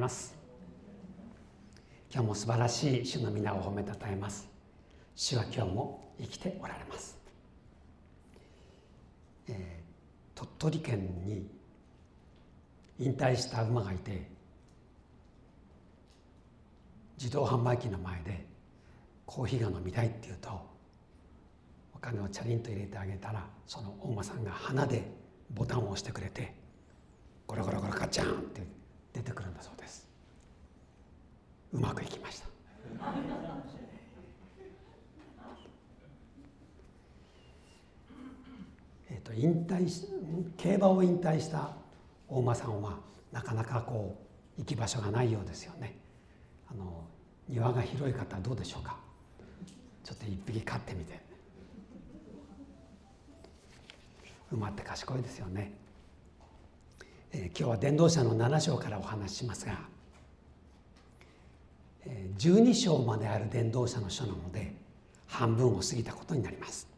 ます。今日も素晴らしい主の皆を褒めたたえます。主は今日も生きておられます、えー、鳥取県に引退した馬がいて自動販売機の前でコーヒーが飲みたいって言うとお金をチャリンと入れてあげたらそのお馬さんが鼻でボタンを押してくれてゴロゴロゴロカチャンって出てくるんだそうです。うまくいきました。えと引退し競馬を引退した大馬さんはなかなかこう行き場所がないようですよね。あの庭が広い方はどうでしょうか。ちょっと一匹飼ってみて。馬って賢いですよね。え、今日は伝道者の7章からお話ししますが、12章まである伝道者の書なので半分を過ぎたことになります。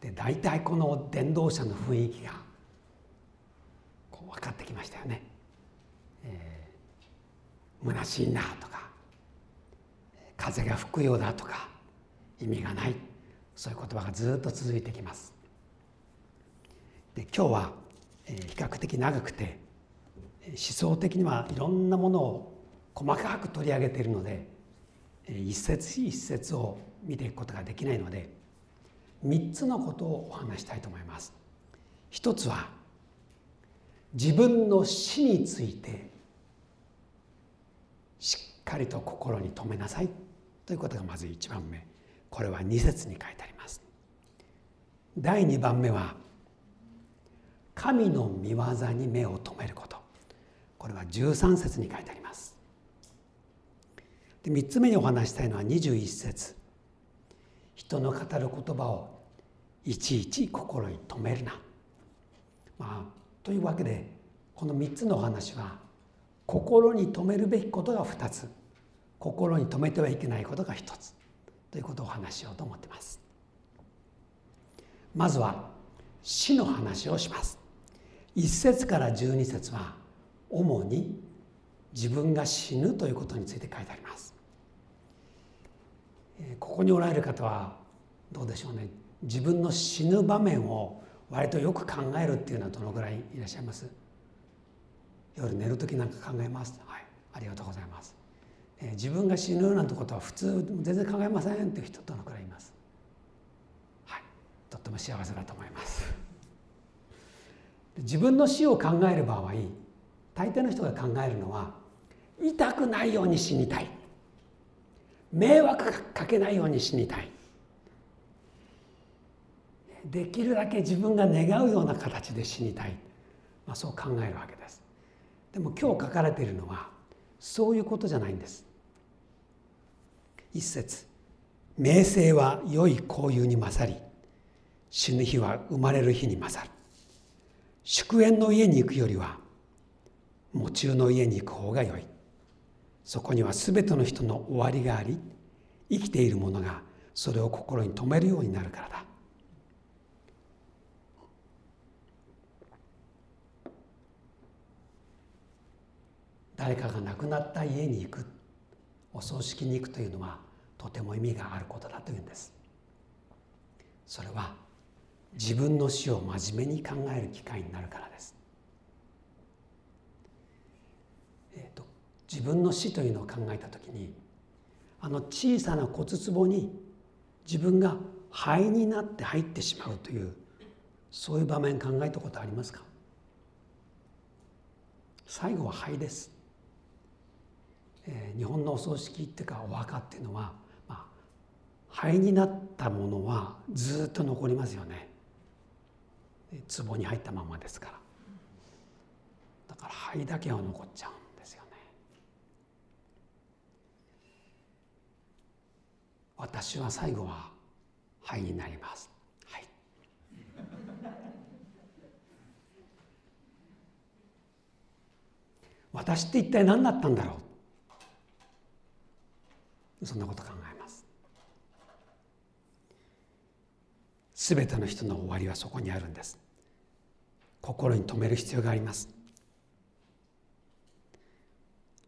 で大体この伝道者の雰囲気がこう分かってきましたよね、えー、虚しいなとか風が吹くようだとか意味がない。そういう言葉がずっと続いてきます。で今日は比較的長くて思想的にはいろんなものを細かく取り上げているので一節一節を見ていくことができないので3つのことをお話したいと思います。一つは自分の死についてしっかりと心に留めなさいということがまず1番目これは2節に書いてあります。第2番目は神の御業に目を留めること。これは13節に書いてあります。で3つ目にお話したいのは21節。人の語る言葉をいちいち心に留めるな、まあ、というわけでこの3つのお話は心に留めるべきことが2つ。心に留めてはいけないことが1つ。ということをお話しようと思ってます。まずは死の話をします。1節から12節は主に自分が死ぬということについて書いてあります。ここにおられる方はどうでしょうね。自分の死ぬ場面を割とよく考えるっていうのはどのぐらいいらっしゃいます？夜寝る時なんか考えます？はい。ありがとうございます、え、自分が死ぬなんてことは普通全然考えませんっていう人どのくらいいます。はい。とっても幸せだと思います。自分の死を考える場合大抵の人が考えるのは痛くないように死にたい。迷惑かけないように死にたい。できるだけ自分が願うような形で死にたい、まあ、そう考えるわけです。でも今日書かれているのはそういうことじゃないんです。一節。名声は良い交友に勝り死ぬ日は生まれる日に勝る。祝宴の家に行くよりは喪中の家に行く方がよい。そこには全ての人の終わりがあり生きている者がそれを心に留めるようになるからだ。誰かが亡くなった家に行くお葬式に行くというのはとても意味があることだというんです。それは自分の死を真面目に考える機会になるからです。えーと、自分の死というのを考えた時にあの小さな骨壺に自分が灰になって入ってしまうというそういう場面考えたことありますか？最後は灰です、えー、日本のお葬式っていうかお墓っていうのは、まあ、灰になったものはずっと残りますよね。壺に入ったままですから。だから肺だけは残っちゃうんですよね。私は最後は肺になります。はい。私って一体何だったんだろう。そんなこと考えますすべての人の終わりはそこにあるんです。心に留める必要があります。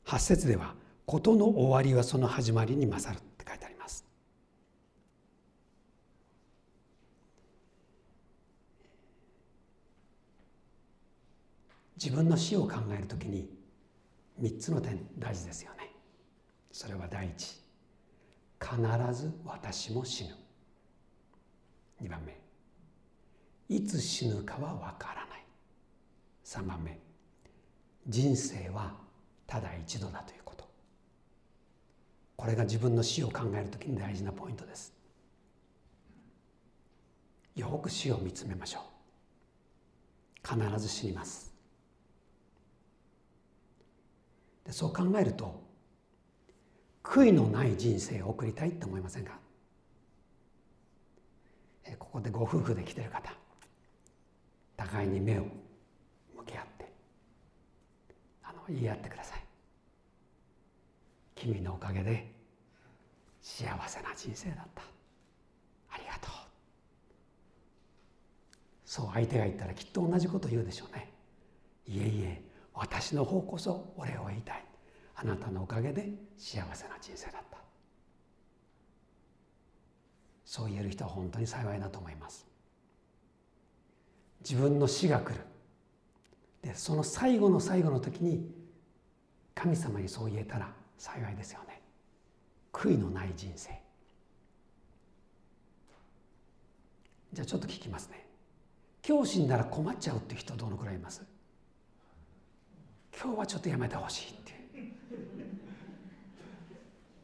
8節では「事の終わりはその始まりに勝る」って書いてあります。自分の死を考えるときに3つの点大事ですよね。それは第一。必ず私も死ぬ。2番目。いつ死ぬかはわからない。3番目。人生はただ一度だということ。これが自分の死を考えるときに大事なポイントです。よく死を見つめましょう。必ず死にます。でそう考えると悔いのない人生を送りたいって思いませんか？ここでご夫婦で来てる方互いに目を向け合ってあの言い合ってください。君のおかげで幸せな人生だった。ありがとう。そう相手が言ったらきっと同じこと言うでしょうね。いえいえ私の方こそお礼を言いたい。あなたのおかげで幸せな人生だった。そう言える人は本当に幸いだと思います。自分の死が来る。でその最後の最後の時に神様にそう言えたら幸いですよね。悔いのない人生。じゃあちょっと聞きますね。今日死んだら困っちゃうっていう人どのくらいいます？今日はちょっとやめてほしいって。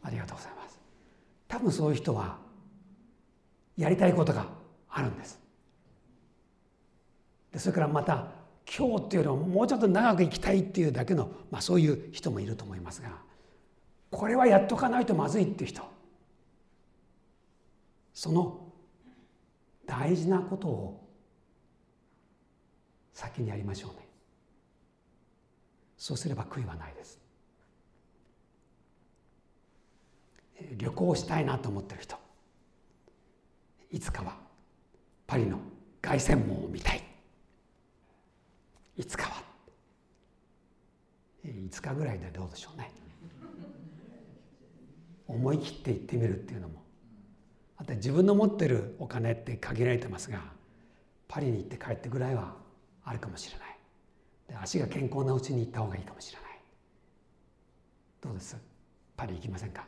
ありがとうございます。多分そういう人はやりたいことがあるんです。でそれからまた今日っていうのはもうちょっと長く生きたいっていうだけの、まあ、そういう人もいると思いますがこれはやっとかないとまずいっていう人。その大事なことを先にやりましょうね。そうすれば悔いはないです。旅行したいなと思ってる人。いつかはパリの凱旋門を見たい。いつかは。5日ぐらいでどうでしょうね。思い切って行ってみるっていうのも。あと自分の持ってるお金って限られてますがパリに行って帰ってぐらいはあるかもしれない。で足が健康なうちに行った方がいいかもしれない。どうです？パリ行きませんか？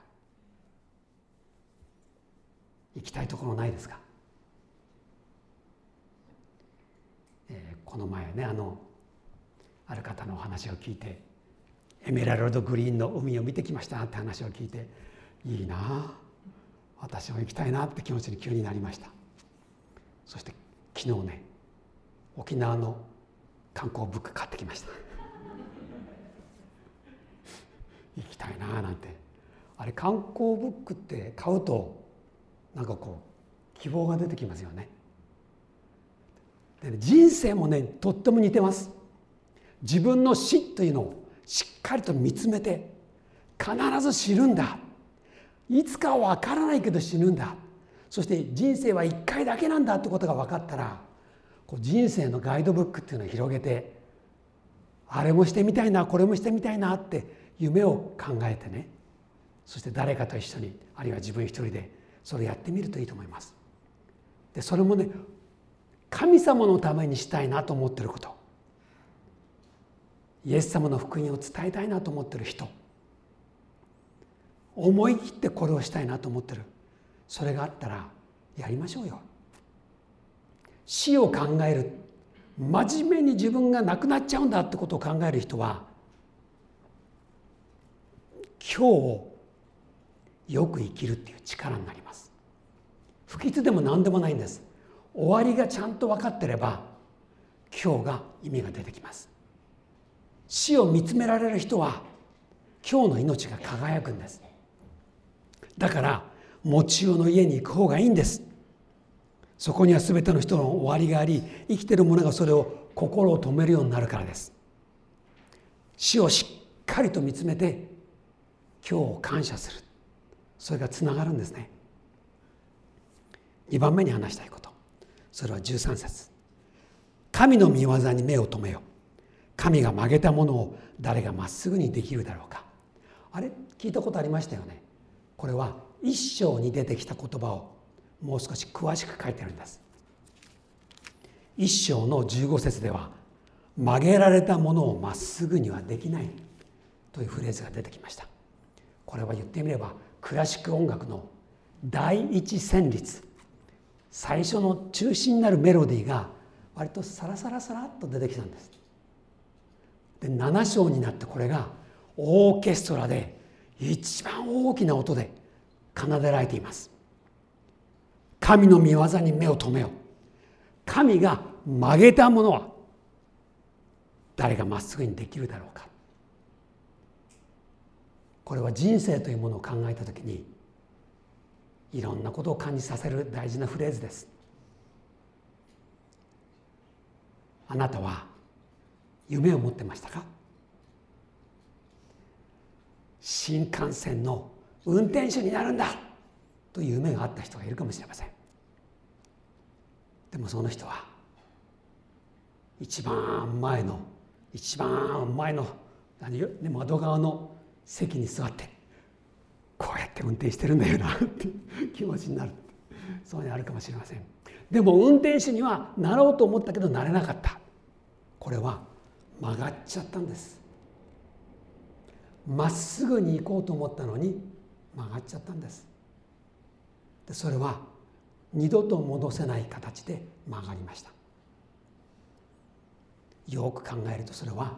行きたいところないですか、えー、この前ねあのある方のお話を聞いてエメラルドグリーンの海を見てきましたって話を聞いていいな私も行きたいなって気持ちに急になりました。そして昨日ね沖縄の観光ブック買ってきました。行きたいななんて。あれ観光ブックって買うとなんかこう希望が出てきますよね。でね人生もねとっても似てます。自分の死というのをしっかりと見つめて必ず死ぬんだ。いつかは分からないけど死ぬんだ。そして人生は一回だけなんだってことが分かったらこう人生のガイドブックっていうのを広げてあれもしてみたいなこれもしてみたいなって夢を考えてねそして誰かと一緒にあるいは自分一人でそれやってみるといいと思います。でそれもね神様のためにしたいなと思ってること。イエス様の福音を伝えたいなと思ってる人。思い切ってこれをしたいなと思ってる。それがあったらやりましょうよ。死を考える。真面目に自分が亡くなっちゃうんだってことを考える人は今日をよく生きるっていう力になります。不吉でも何でもないんです。終わりがちゃんと分かってれば今日が意味が出てきます。死を見つめられる人は今日の命が輝くんです。だから持ちよの家に行く方がいいんです。そこには全ての人の終わりがあり生きてる者がそれを心を止めるようになるからです。死をしっかりと見つめて今日を感謝する。それがつながるんですね。2番目に話したいこと。それは13節。神の御業に目を留めよ。神が曲げたものを誰がまっすぐにできるだろうか。あれ？聞いたことありましたよね。これは一章に出てきた言葉をもう少し詳しく書いてるんです。一章の15節では曲げられたものをまっすぐにはできないというフレーズが出てきました。これは言ってみればクラシック音楽の第一旋律。最初の中心になるメロディーが割とサラサラサラっと出てきたんです。で7章になってこれがオーケストラで一番大きな音で奏でられています。神の御業に目を留めよ。神が曲げたものは誰がまっすぐにできるだろうか。これは人生というものを考えた時にいろんなことを感じさせる大事なフレーズです。あなたは夢を持ってましたか？新幹線の運転手になるんだという夢があった人がいるかもしれません。でもその人は一番前の一番前の何窓側の席に座ってこうやって運転してるんだよなって 気持ちになる。そういうのあるかもしれません。でも運転手にはなろうと思ったけどなれなかった。これは曲がっちゃったんです。まっすぐに行こうと思ったのに曲がっちゃったんです。でそれは二度と戻せない形で曲がりました。よく考えるとそれは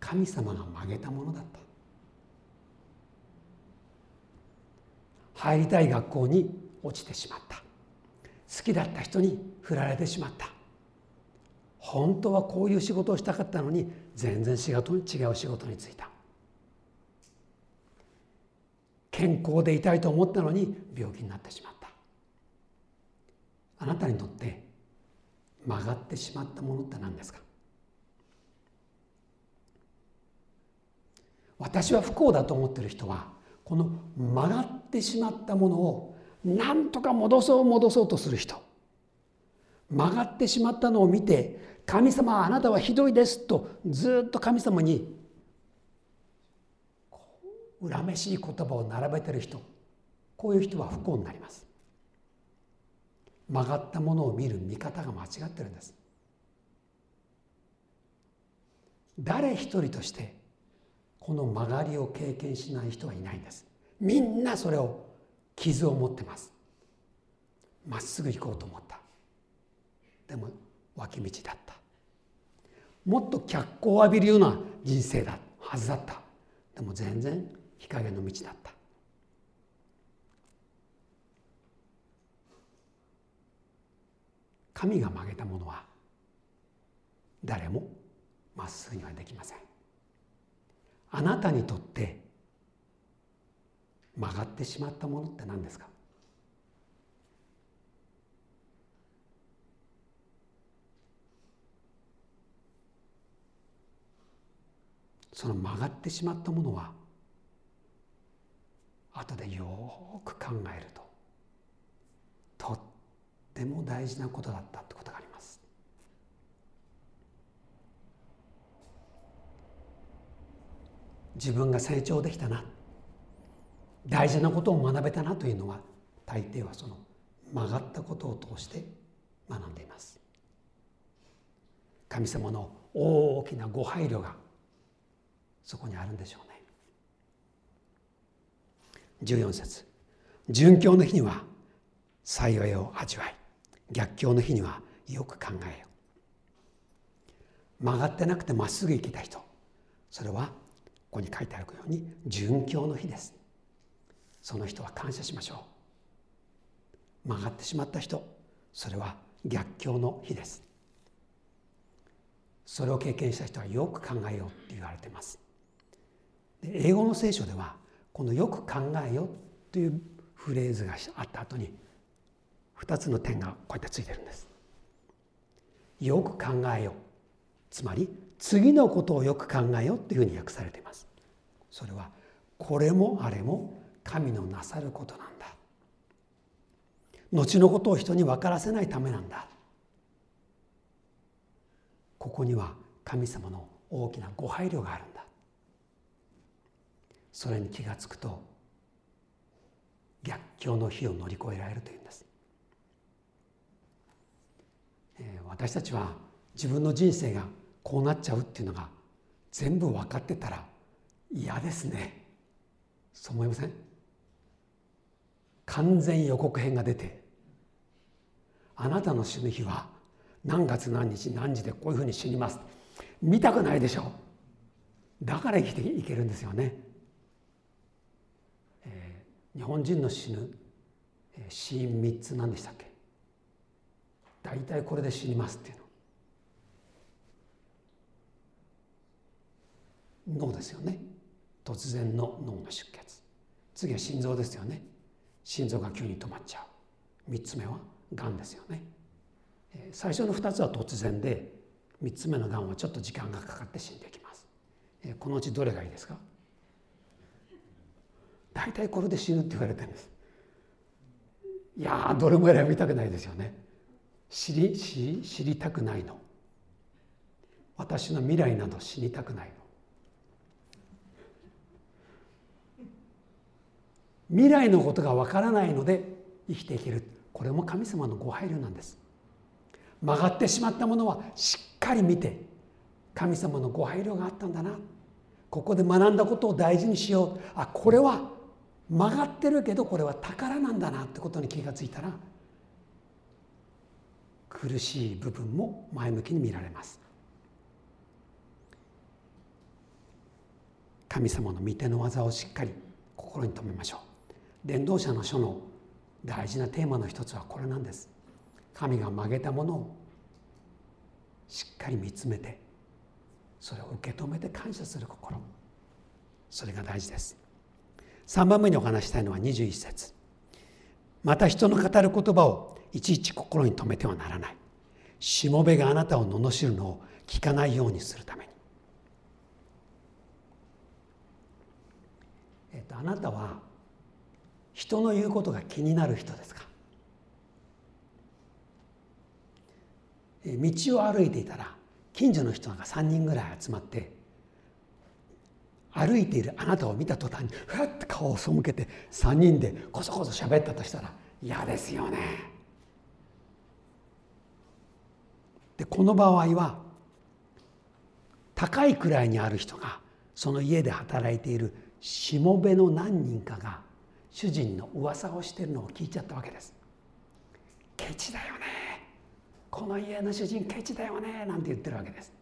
神様が曲げたものだった。入りたい学校に落ちてしまった。好きだった人に振られてしまった。本当はこういう仕事をしたかったのに全然仕事違う仕事に就いた。健康でいたいと思ったのに病気になってしまった。あなたにとって曲がってしまったものって何ですか？私は不幸だと思ってる人はこの曲がってしまったものを何とか戻そう戻そうとする人。曲がってしまったのを見て神様あなたはひどいですとずっと神様に恨めしい言葉を並べてる人。こういう人は不幸になります。曲がったものを見る見方が間違ってるんです。誰一人としてこの曲がりを経験しない人はいないんです。みんなそれを傷を持ってます。まっすぐ行こうと思った。でも脇道だった。もっと脚光を浴びるような人生だはずだった。でも全然日陰の道だった。神が曲げたものは誰もまっすぐにはできません。あなたにとって曲がってしまったものって何ですか？その曲がってしまったものは後でよく考えるととっても大事なことだったってことがあります。自分が成長できたな。大事なことを学べたなというのは大抵はその曲がったことを通して学んでいます。神様の大きなご配慮がそこにあるんでしょうね。14節。殉教の日には幸いを味わい。逆境の日にはよく考えよ曲がってなくてまっすぐ生きた人。それはここに書いてあるように殉教の日です。その人は感謝しましょう。曲がってしまった人それは逆境の日です。それを経験した人はよく考えようって言われてます。で英語の聖書ではこの「よく考えよ」というフレーズがあった後に2つの点がこうやってついてるんです。よく考えよつまり次のことをよく考えよというふうに訳されています。それはこれもあれも神のなさることなんだ。後のことを人に分からせないためなんだ。ここには神様の大きなご配慮があるんだ。それに気が付くと逆境の日を乗り越えられるというんです、えー、私たちは自分の人生がこうなっちゃうっていうのが全部分かってたら嫌ですね。そう思いません？完全予告編が出てあなたの死ぬ日は何月何日何時でこういうふうに死にます？見たくないでしょ？だから生きていけるんですよね、えー、日本人の死ぬ、え、死因3つ何でしたっけ？大体これで死にますっていうの脳ですよね。突然の脳の出血。次は心臓ですよね。心臓が急に止まっちゃう。3つ目はがんですよね。最初の2つは突然で3つ目のがんはちょっと時間がかかって死んでいきます。このうちどれがいいですか？大体これで死ぬって言われてるんです。いやどれも選びたくないですよね。知り知知りたくないの。私の未来など死にたくないの未来のことがわからないので生きていける。これも神様のご配慮なんです。曲がってしまったものはしっかり見て神様のご配慮があったんだな。ここで学んだことを大事にしよう。あこれは曲がってるけどこれは宝なんだな。ってことに気がついたら苦しい部分も前向きに見られます。神様の御手の技をしっかり心に留めましょう。伝道者の書の大事なテーマの一つはこれなんです。神が曲げたものをしっかり見つめてそれを受け止めて感謝する心。それが大事です。3番目にお話したいのは21節。また人の語る言葉をいちいち心に留めてはならない。しもべがあなたを罵るのを聞かないようにするために。えっとあなたは人の言うことが気になる人ですか？道を歩いていたら近所の人が3人ぐらい集まって歩いているあなたを見た途端にふわっと顔を背けて3人でこそこそ喋ったとしたら嫌ですよね。でこの場合は高いくらいにある人がその家で働いているしもべの何人かが主人の噂をしてるのを聞いちゃったわけです。ケチだよねこの家の主人ケチだよねなんて言ってるわけです。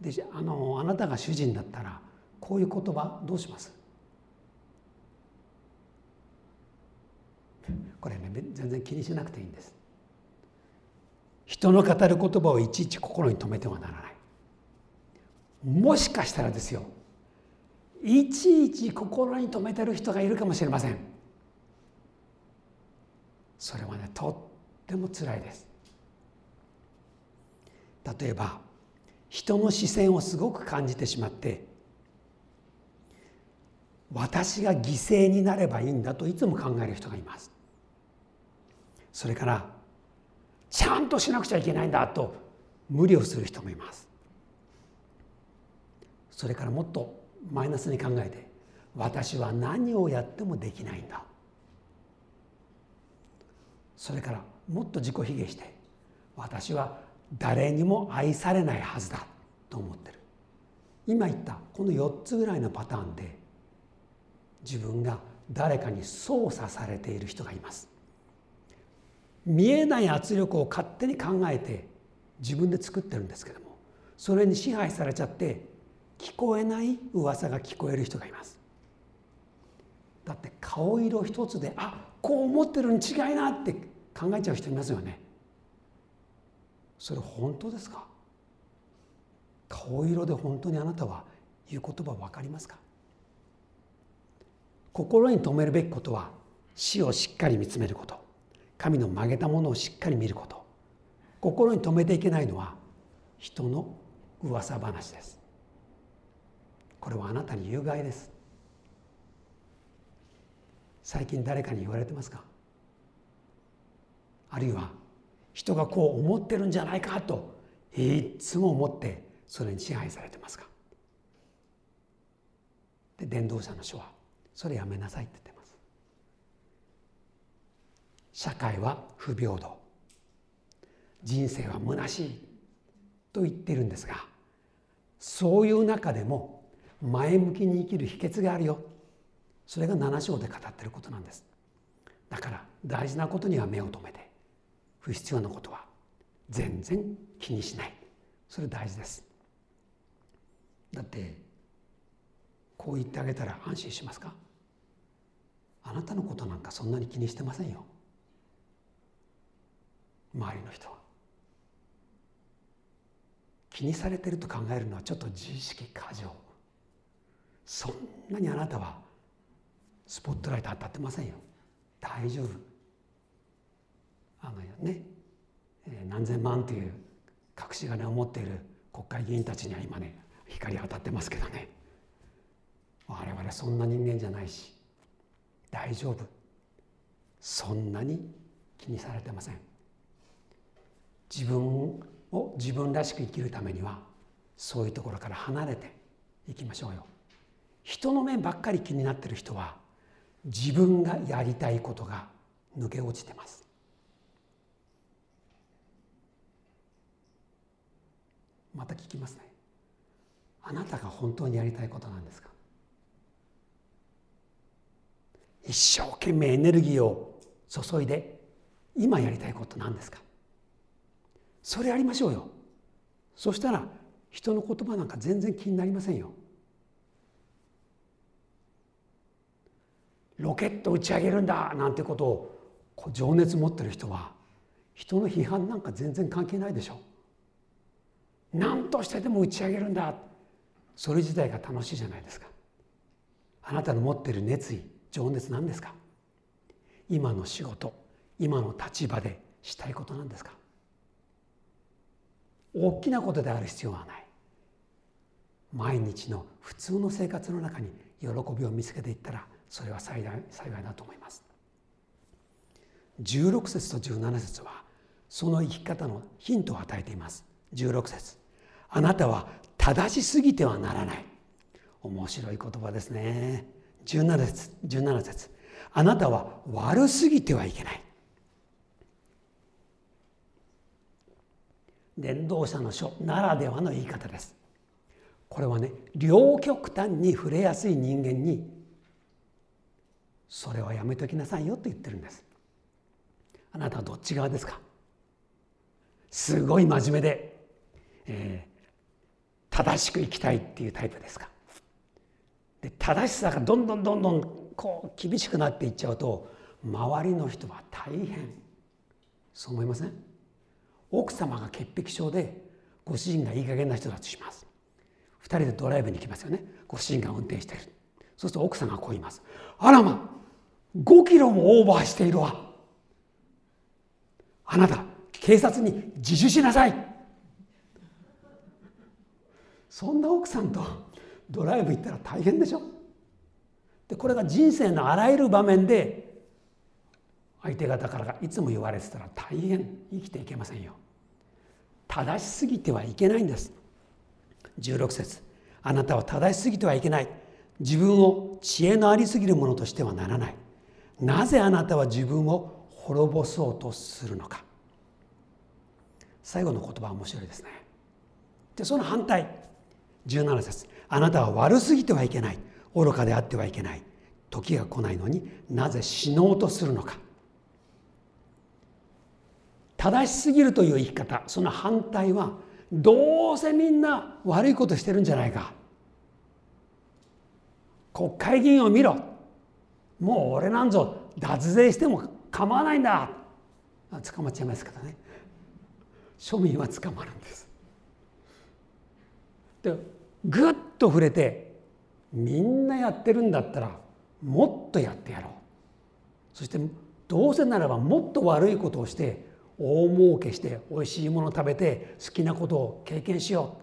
であのあなたが主人だったらこういう言葉どうします？これね全然気にしなくていいんです。人の語る言葉をいちいち心に留めてはならない。もしかしたらですよいちいち心に留めてる人がいるかもしれません。それはねとってもつらいです。例えば人の視線をすごく感じてしまって私が犠牲になればいいんだといつも考える人がいます。それからちゃんとしなくちゃいけないんだと無理をする人もいます。それからもっとマイナスに考えて私は何をやってもできないんだ。それからもっと自己卑下して私は誰にも愛されないはずだと思ってる。今言ったこの4つぐらいのパターンで自分が誰かに操作されている人がいます。見えない圧力を勝手に考えて自分で作ってるんですけどもそれに支配されちゃって聞こえない噂が聞こえる人がいます。だって顔色一つであこう思ってるに違いなって考えちゃう人いますよね。それ本当ですか？顔色で本当にあなたは言う言葉分かりますか？心に留めるべきことは死をしっかり見つめること。神の曲げたものをしっかり見ること。心に留めていけないのは人の噂話です。これはあなたに有害です。最近誰かに言われてますか？あるいは人がこう思ってるんじゃないかといつも思ってそれに支配されてますか？で伝道者の書はそれやめなさいって言ってます。社会は不平等。人生は虚しいと言ってるんですがそういう中でも前向きに生きる秘訣があるよ。それが7章で語ってることなんです。だから大事なことには目を留めて不必要なことは全然気にしない。それ大事です。だってこう言ってあげたら安心しますか？あなたのことなんかそんなに気にしてませんよ。周りの人は。気にされてると考えるのはちょっと自意識過剰。そんなにあなたはスポットライト当たってませんよ。大丈夫。あのね何千万という隠し金を持っている国会議員たちには今ね光当たってますけどね。我々そんな人間じゃないし大丈夫。そんなに気にされてません。自分を自分らしく生きるためにはそういうところから離れていきましょうよ。人の面ばっかり気になってる人は自分がやりたいことが抜け落ちてます。また聞きますね。あなたが本当にやりたいことなんですか？一生懸命エネルギーを注いで今やりたいこと何ですか？それやりましょうよ。そしたら人の言葉なんか全然気になりませんよ。ロケット打ち上げるんだなんてことを情熱持ってる人は人の批判なんか全然関係ないでしょ。何としてでも打ち上げるんだ。それ自体が楽しいじゃないですか。あなたの持ってる熱意情熱なんですか。今の仕事今の立場でしたいことなんですか。大きなことである必要はない。毎日の普通の生活の中に喜びを見つけていったらそれは幸い幸いだと思います。16節と17節はその生き方のヒントを与えています。16節。あなたは正しすぎてはならない。面白い言葉ですね。17節17節。あなたは悪すぎてはいけない。伝道者の書ならではの言い方です。これはね両極端に触れやすい人間にそれはやめときなさいよって言ってるんです。あなたはどっち側ですか？すごい真面目で、えー、正しく生きたいっていうタイプですか？で正しさがどんどんどんどんこう厳しくなっていっちゃうと周りの人は大変。そう思いません？奥様が潔癖症でご主人がいい加減な人だとします。2人でドライブに行きますよね。ご主人が運転してる。そうすると奥さんがこう言います。あらま5キロもオーバーしているわ。あなた警察に自首しなさい。そんな奥さんとドライブ行ったら大変でしょ。でこれが人生のあらゆる場面で相手方からがいつも言われてたら大変生きていけませんよ。正しすぎてはいけないんです。16節あなたは正しすぎてはいけない。自分を知恵のありすぎるものとしてはならない。なぜあなたは自分を滅ぼそうとするのか。最後の言葉は面白いですね。でその反対。17節。あなたは悪すぎてはいけない。愚かであってはいけない。時が来ないのになぜ死のうとするのか。正しすぎるという生き方。その反対はどうせみんな悪いことしてるんじゃないか。国会議員を見ろ。もう俺なんぞ脱税しても構わないんだ。捕まっちゃいますからね。庶民は捕まるんです。でぐっと触れてみんなやってるんだったらもっとやってやろう。そしてどうせならばもっと悪いことをして大儲けしておいしいもの食べて好きなことを経験しよ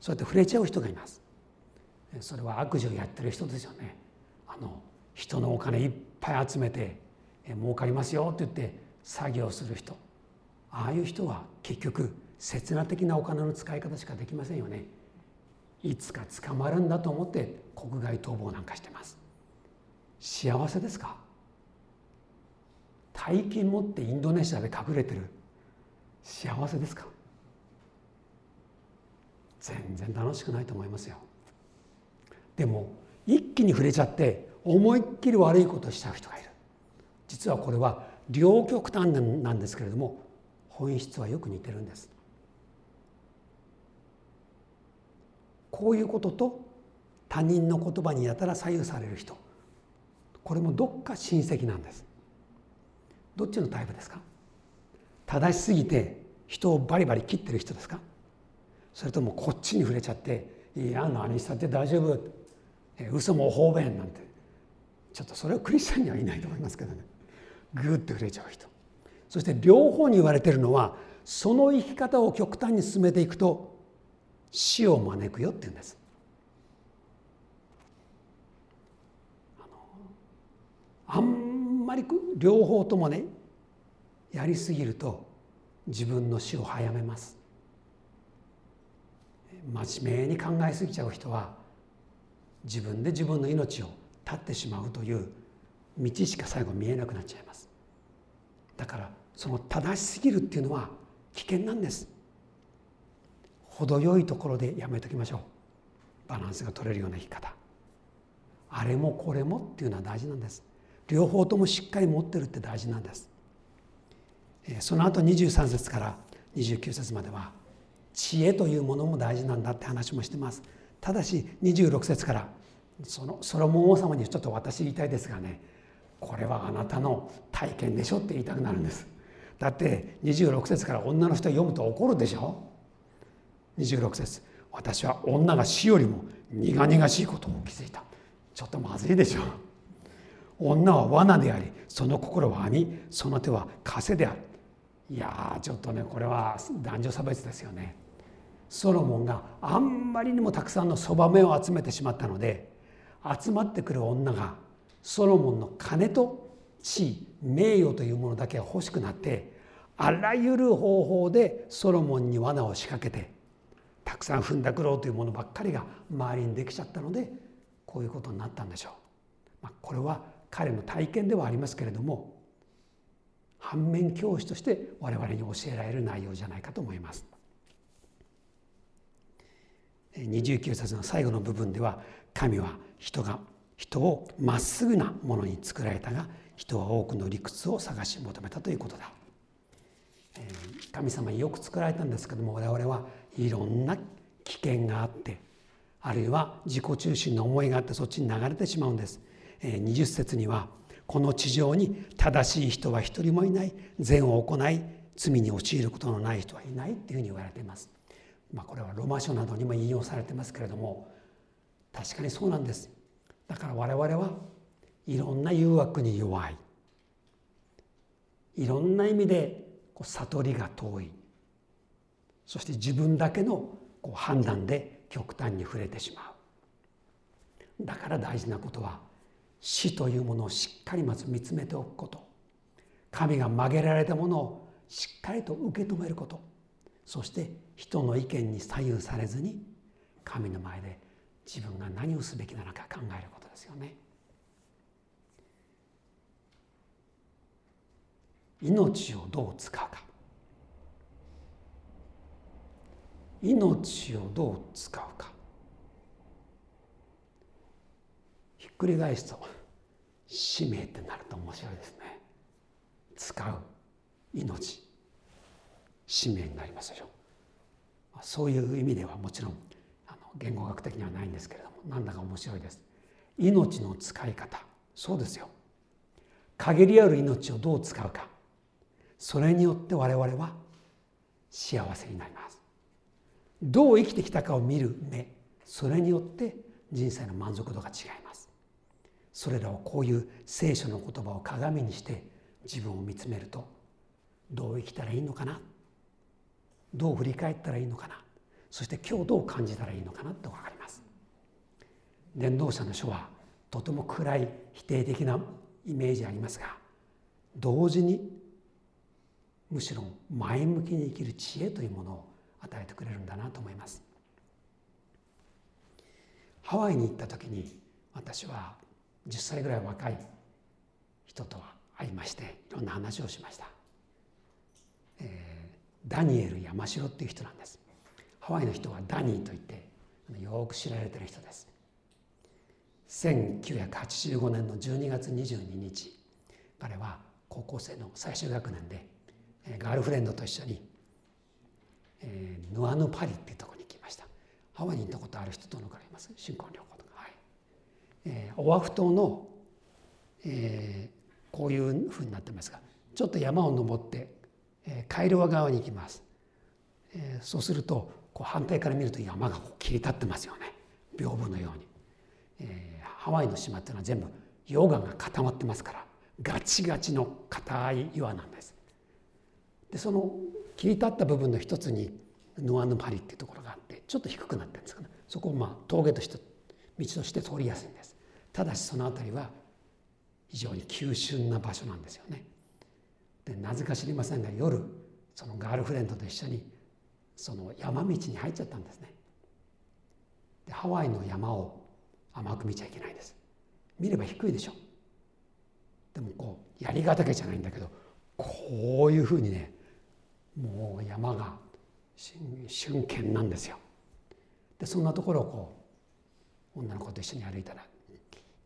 う。そうやって触れちゃう人がいます。それは悪事をやってる人ですよね。あの人のお金いっぱい集めて儲かりますよって言って作業する人。ああいう人は結局刹那的なお金の使い方しかできませんよね。いつか捕まるんだと思って国外逃亡なんかしてます。幸せですか？大金持ってインドネシアで隠れてる。幸せですか？全然楽しくないと思いますよ。でも一気に触れちゃって思いっきり悪いことをしちゃう人がいる。実はこれは両極端なんですけれども本質はよく似てるんです。こういうことと他人の言葉にやたら左右される人。これもどっか親戚なんです。どっちのタイプですか？正しすぎて人をバリバリ切ってる人ですか？それともこっちに触れちゃって「いや何したって大丈夫」嘘も方便なんて。ちょっとそれはクリスチャンにはいないと思いますけどね。グーッと触れちゃう人。そして両方に言われてるのはその生き方を極端に進めていくと死を招くよって言うんです。あんまり両方ともねやりすぎると自分の死を早めます。真面目に考えすぎちゃう人は自分で自分の命を絶ってしまうという道しか最後見えなくなっちゃいます。だからその正しすぎるっていうのは危険なんです。程よいところでやめときましょう。バランスが取れるような生き方。あれもこれもっていうのは大事なんです。両方ともしっかり持ってるって大事なんです。その後23節から29節までは知恵というものも大事なんだって話もしてます。ただし26節からそのソロモン王様にちょっと私言いたいですがねこれはあなたの体験でしょって言いたくなるんです。だって26節から女の人読むと怒るでしょ。26節私は女が死よりも苦々しいことを気づいた。ちょっとまずいでしょ。女は罠でありその心は網その手は枷である。いやちょっとねこれは男女差別ですよね。ソロモンがあんまりにもたくさんのそばめを集めてしまったので集まってくる女がソロモンの金と地位名誉というものだけが欲しくなってあらゆる方法でソロモンに罠を仕掛けてたくさん踏んだくろうというものばっかりが周りにできちゃったのでこういうことになったんでしょう。まあ、これは彼の体験ではありますけれども反面教師として我々に教えられる内容じゃないかと思います。29節の最後の部分では神は人が人をまっすぐなものに作られたが人は多くの理屈を探し求めたということだ。神様によく作られたんですけども我々はいろんな危険があってあるいは自己中心の思いがあってそっちに流れてしまうんです。20節にはこの地上に正しい人は一人もいない善を行い罪に陥ることのない人はいないっていうふうに言われています。まあ、これはロマ書などにも引用されてますけれども確かにそうなんです。だから我々はいろんな誘惑に弱い。いろんな意味で悟りが遠い。そして自分だけの判断で極端に触れてしまう。だから大事なことは死というものをしっかりまず見つめておくこと。神が曲げられたものをしっかりと受け止めること。そして人の意見に左右されずに神の前で自分が何をすべきなのか考えることですよね。命をどう使うか。命をどう使うか。ひっくり返すと使命ってなると面白いですね。使う命。使命になりますでしょう。そういう意味ではもちろんあの言語学的にはないんですけれどもなんだか面白いです。命の使い方そうですよ。限りある命をどう使うか。それによって我々は幸せになります。どう生きてきたかを見る目それによって人生の満足度が違います。それらをこういう聖書の言葉を鏡にして自分を見つめるとどう生きたらいいのかなどう振り返ったらいいのかな？そして今日どう感じたらいいのかなと分かります。伝道者の書はとても暗い否定的なイメージありますが同時にむしろ前向きに生きる知恵というものを与えてくれるんだなと思います。ハワイに行った時に私は10歳ぐらい若い人と会いましていろんな話をしました、ダニエル山城っていう人なんです。ハワイの人はダニーといってよく知られてる人です。1985年の12月22日彼は高校生の最終学年でガールフレンドと一緒に、えー、ヌアヌパリっていうところに行きました。ハワイに行ったことある人どのくらいいます。新婚旅行とか。はい、えー、オアフ島の、えー、こういうふうになってますがちょっと山を登って、カイロワ側に行きます、えー、そうするとこう反対から見ると山がこう切り立ってますよね。屏風のように、えー、ハワイの島っていうのは全部溶岩が固まってますからガチガチの硬い岩なんです。でその切り立った部分の一つにノアヌパリっていうところがあってちょっと低くなってるんですかね。そこをまあ峠として道として通りやすいんです。ただしその辺りは非常に急峻な場所なんですよね。なぜか知りませんが夜そのガールフレンドと一緒にその山道に入っちゃったんですね。でハワイの山を甘く見ちゃいけないです。見れば低いでしょ。でもこう槍ヶ岳じゃないんだけどこういうふうにねもう山が瞬間なんですよ。でそんなところをこう女の子と一緒に歩いたら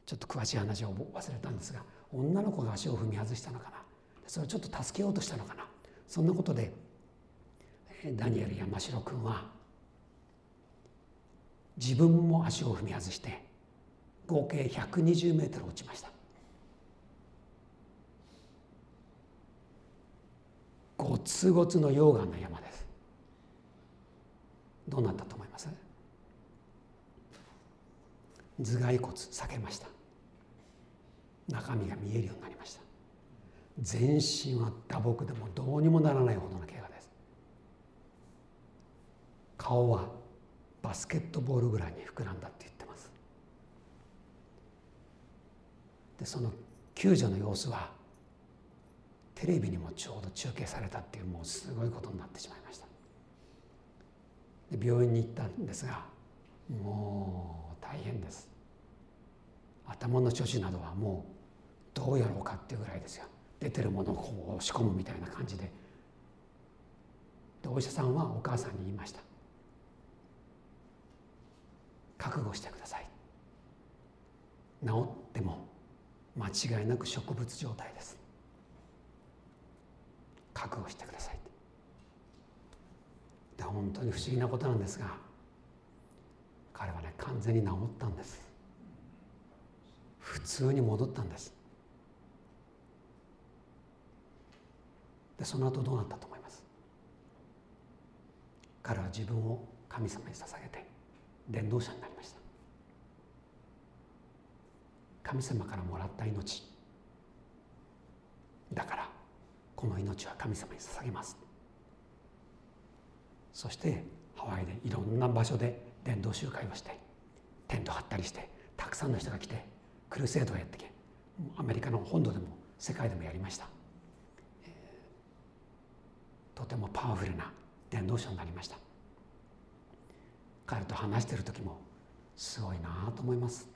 ちょっと詳しい話を忘れたんですが女の子が足を踏み外したのかな。それをちょっと助けようとしたのかな。そんなことでダニエル山城君は自分も足を踏み外して合計120メートル落ちました。ゴツゴツの溶岩の山です。どうなったと思います？頭蓋骨裂けました。中身が見えるようになりました。全身は打撲でもどうにもならないほどの怪我です。顔はバスケットボールぐらいに膨らんだって言ってます。でその救助の様子はテレビにもちょうど中継されたっていうもうすごいことになってしまいました。で病院に行ったんですがもう大変です。頭の処置などはもうどうやろうかっていうぐらいですよ。出てるものをこう押し込むみたいな感じででお医者さんはお母さんに言いました。覚悟してください。治っても間違いなく植物状態です。覚悟してください。で本当に不思議なことなんですが彼はね完全に治ったんです。普通に戻ったんですでその後どうなったと思います？彼は自分を神様に捧げて伝道者になりました。神様からもらった命。だからこの命は神様に捧げます。そしてハワイでいろんな場所で伝道集会をしてテント張ったりしてたくさんの人が来てクルセードをやってけアメリカの本土でも世界でもやりました、とてもパワフルな伝道者になりました。彼と話している時もすごいなと思います。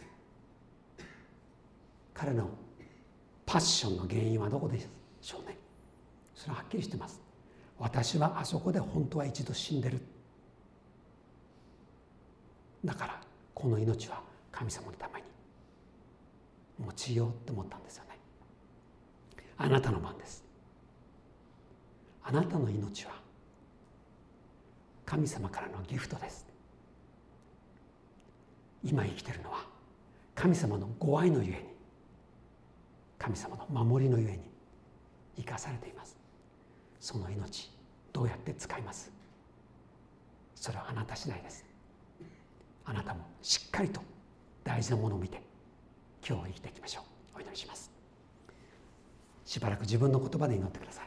彼のパッションの原因はどこでしょうね。それははっきりしてます。私はあそこで本当は一度死んでる。だからこの命は神様のために。用いようって思ったんですよね。あなたの番です。あなたの命は神様からのギフトです。今生きてるのは神様のご愛のゆえに神様の守りのゆえに生かされています。その命どうやって使います？それはあなた次第です。あなたもしっかりと大事なものを見て今日を生きていきましょう。お祈りします。しばらく自分の言葉で祈ってください。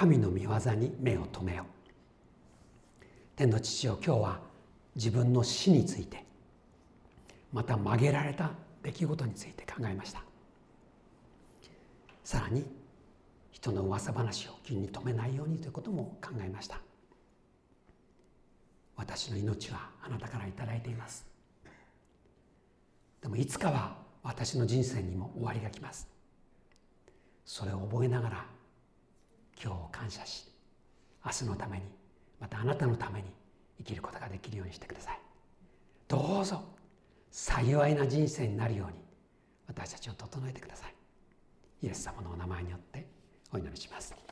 神の御業に目を留めよ天の父よ今日は自分の死についてまた曲げられた出来事について考えました。さらに人の噂話を気に留めないようにということも考えました。私の命はあなたから頂いています。でもいつかは私の人生にも終わりが来ます。それを覚えながら今日を感謝し明日のためにまたあなたのために生きることができるようにしてください。どうぞ幸いな人生になるように私たちを整えてください。イエス様のお名前によってお祈りします。